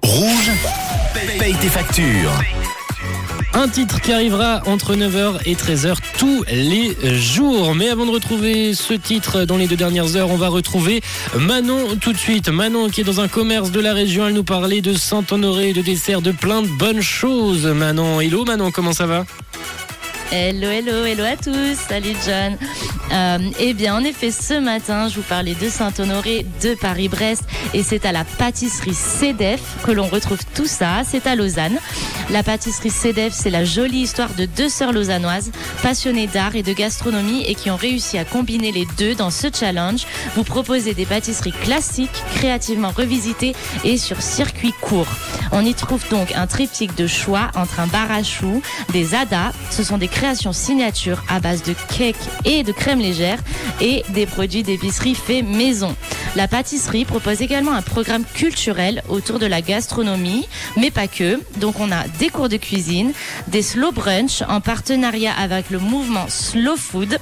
Rouge, paye tes factures. Un titre qui arrivera entre 9h et 13h tous les jours. Mais avant de retrouver ce titre dans les deux dernières heures, on va retrouver Manon tout de suite. Manon qui est dans un commerce de la région, elle nous parlait de Saint-Honoré, de desserts, de plein de bonnes choses. Manon, hello Manon, comment ça va? Hello, hello, hello à tous. Salut John. Euh, eh bien, en effet, ce matin, je vous parlais de Saint-Honoré, de Paris-Brest, et c'est à la pâtisserie CEDEF que l'on retrouve tout ça. C'est à Lausanne. La pâtisserie CEDEF, c'est la jolie histoire de deux sœurs lausannoises, passionnées d'art et de gastronomie, et qui ont réussi à combiner les deux dans ce challenge. Vous proposez des pâtisseries classiques, créativement revisitées et sur circuit court. On y trouve donc un triptyque de choix entre un bar à choux, des adas, ce sont des créations signatures à base de cake et de crème légère, et des produits d'épicerie faits maison. La pâtisserie propose également un programme culturel autour de la gastronomie, mais pas que. Donc on a des cours de cuisine, des slow brunch en partenariat avec le mouvement Slow Food.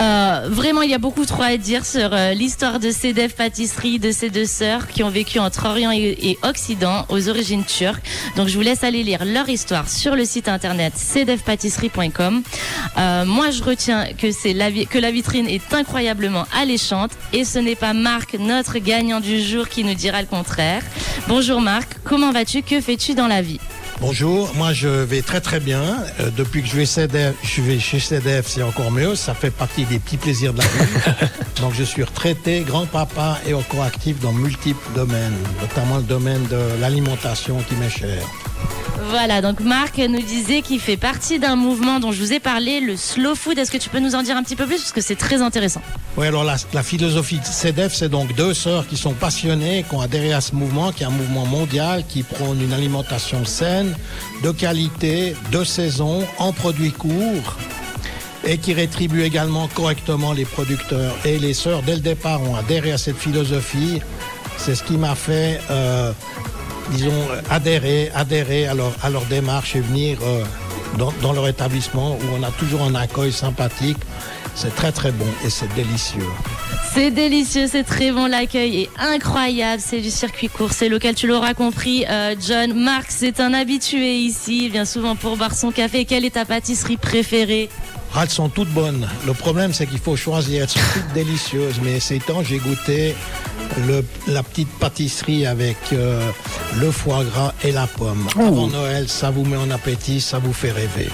Euh, vraiment, il y a beaucoup trop à dire sur euh, l'histoire de CEDEF Pâtisserie, de ces deux sœurs qui ont vécu entre Orient et, Occident, aux origines turques. Donc, je vous laisse aller lire leur histoire sur le site internet cedefpâtisserie.com. Euh, moi, je retiens que, c'est la, que la vitrine est incroyablement alléchante et ce n'est pas Marc, notre gagnant du jour, qui nous dira le contraire. Bonjour Marc, comment vas-tu? Que fais-tu dans la vie? Bonjour, moi je vais très très bien. Euh, depuis que je vais, CDF, je vais chez CDF, c'est encore mieux. Ça fait partie des petits plaisirs de la vie. Donc je suis retraité, grand-papa et encore actif dans multiples domaines, notamment le domaine de l'alimentation qui m'est cher. Voilà, donc Marc nous disait qu'il fait partie d'un mouvement dont je vous ai parlé, le slow food. Est-ce que tu peux nous en dire un petit peu plus Parce que c'est très intéressant. Oui, alors la, philosophie de CEDEF, c'est donc deux sœurs qui sont passionnées, qui ont adhéré à ce mouvement, qui est un mouvement mondial, qui prône une alimentation saine, de qualité, de saison, en produits courts, et qui rétribue également correctement les producteurs. Et les sœurs, dès le départ, ont adhéré à cette philosophie. C'est ce qui m'a fait, euh, disons, adhérer, adhérer à leur, à leur démarche et venir euh, dans, dans leur établissement où on a toujours un accueil sympathique. C'est très très bon et c'est délicieux. C'est délicieux, c'est très bon, l'accueil est incroyable, c'est du circuit court, c'est local, tu l'auras compris. Euh, John, Marc, c'est un habitué ici, il vient souvent pour boire son café. Quelle est ta pâtisserie préférée? Ah, elles sont toutes bonnes. Le problème, c'est qu'il faut choisir. Elles sont toutes délicieuses. Mais ces temps, j'ai goûté le, la petite pâtisserie avec euh, le foie gras et la pomme. Avant Noël, ça vous met en appétit, ça vous fait rêver.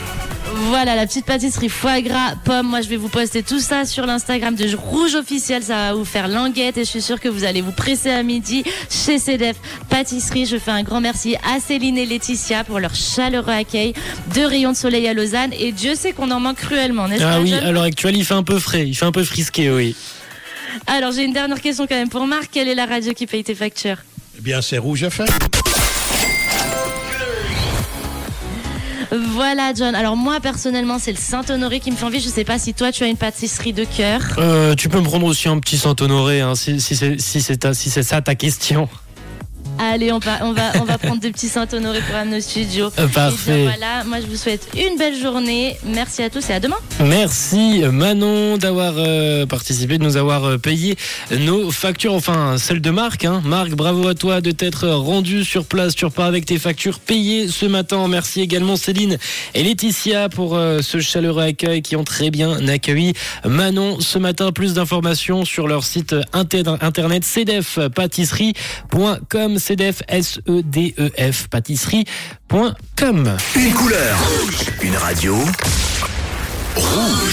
Voilà, la petite pâtisserie foie gras, pomme. Moi, je vais vous poster tout ça sur l'Instagram de Rouge Officiel. Ça va vous faire languette et je suis sûre que vous allez vous presser à midi chez CEDEF Pâtisserie. Je fais un grand merci à Céline et Laetitia pour leur chaleureux accueil de Rayon de Soleil à Lausanne. Et Dieu sait qu'on en manque cruellement, n'est-ce Ah pas, oui, John à l'heure actuelle, il fait un peu frais, il fait un peu frisqué, oui. Alors, j'ai une dernière question quand même pour Marc. Quelle est la radio qui paye tes factures Eh bien, c'est Rouge FM. Voilà, John. Alors, moi, personnellement, c'est le Saint-Honoré qui me fait envie. Je sais pas si toi, tu as une pâtisserie de cœur. Euh, tu peux me prendre aussi un petit Saint-Honoré, hein, si, si c'est si c'est ta- si c'est ça ta question. Allez, on va, on va, on va prendre deux petits Saint-Honoré pour amener au studio. Euh, Et parfait. bien voilà, moi je vous souhaite une belle journée. Merci à tous et à demain. Merci Manon d'avoir euh, participé, de nous avoir euh, payé nos factures, enfin celles de Marc. Hein. Marc, bravo à toi de t'être rendu sur place. Tu repars avec tes factures payées ce matin. Merci également Céline et Laetitia pour euh, ce chaleureux accueil qui ont très bien accueilli Manon ce matin. Plus d'informations sur leur site inter- internet cdfpâtisserie.com cdf s e d e f pâtisserie.com. Une couleur, une radio. Rouge.